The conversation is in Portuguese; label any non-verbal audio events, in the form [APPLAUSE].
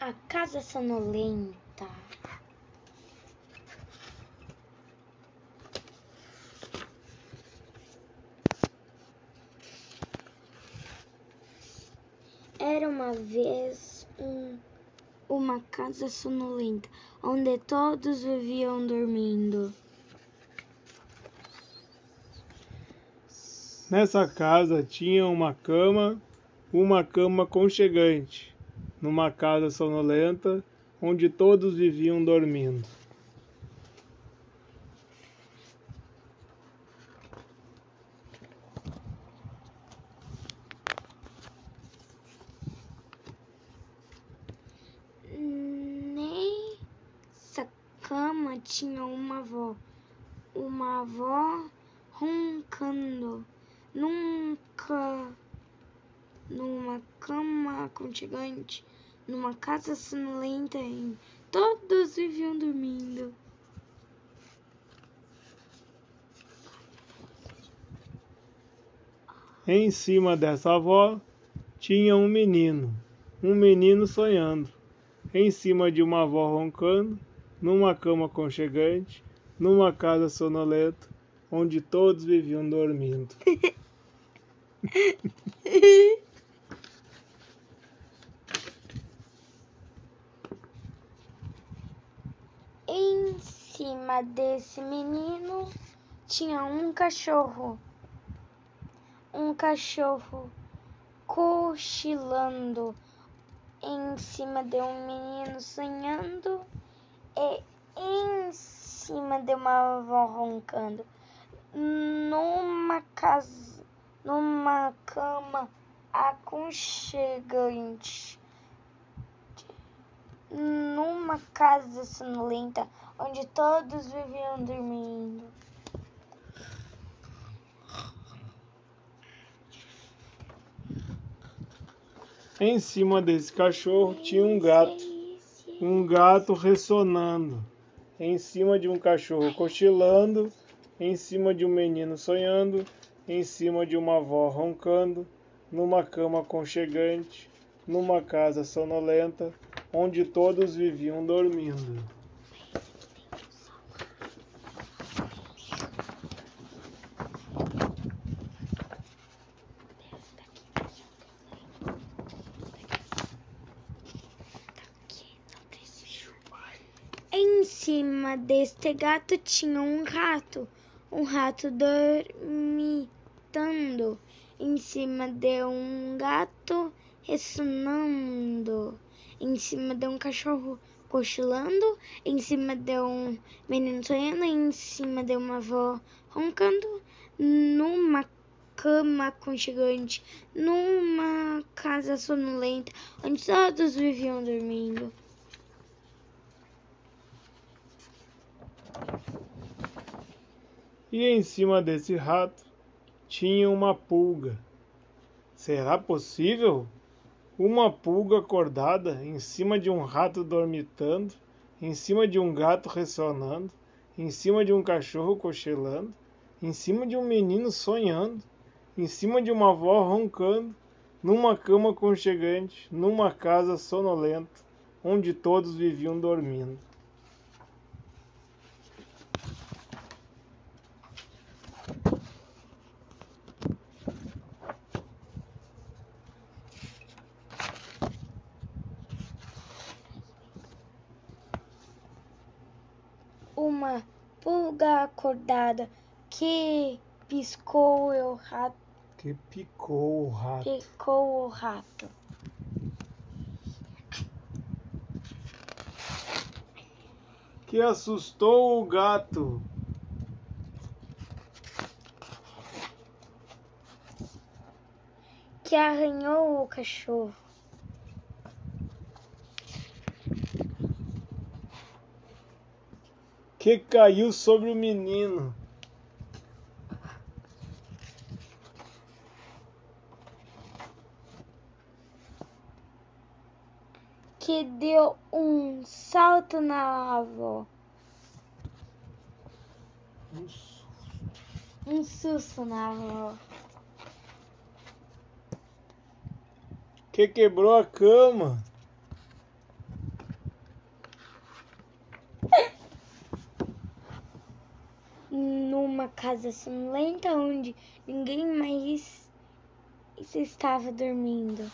A casa sonolenta. Era uma vez um, uma casa sonolenta, onde todos viviam dormindo. Nessa casa tinha uma cama, uma cama conchegante, numa casa sonolenta, onde todos viviam dormindo. Nessa cama tinha uma avó, uma avó roncando. Nunca numa cama aconchegante, numa casa sonolenta, em todos viviam dormindo. Em cima dessa avó tinha um menino, um menino sonhando. Em cima de uma avó roncando, numa cama aconchegante, numa casa sonolenta, onde todos viviam dormindo. [LAUGHS] Em cima desse menino tinha um cachorro. Um cachorro cochilando em cima de um menino sonhando e em cima de uma avó roncando. Numa casa, numa cama aconchegante numa casa sonolenta onde todos viviam dormindo. Em cima desse cachorro tinha um gato, um gato ressonando. Em cima de um cachorro cochilando, em cima de um menino sonhando, em cima de uma avó roncando, numa cama aconchegante, numa casa sonolenta, onde todos viviam dormindo. Em cima deste gato tinha um rato, um rato dormitando. Em cima de um gato ressonando, em cima de um cachorro cochilando, em cima de um menino sonhando, em cima de uma avó roncando, numa cama aconchegante, numa casa sonolenta, onde todos viviam dormindo. E em cima desse rato tinha uma pulga. Será possível? Uma pulga acordada em cima de um rato dormitando, em cima de um gato ressonando, em cima de um cachorro cochilando, em cima de um menino sonhando, em cima de uma avó roncando, numa cama conchegante, numa casa sonolenta, onde todos viviam dormindo. Uma pulga acordada que piscou o rato, Que picou o rato. picou o rato. Que assustou o gato. que arranhou o cachorro. Que caiu sobre o menino. que deu um salto na avó. Um susto na avó. Que quebrou a cama. [LAUGHS] uma casa sonolenta onde ninguém mais estava dormindo.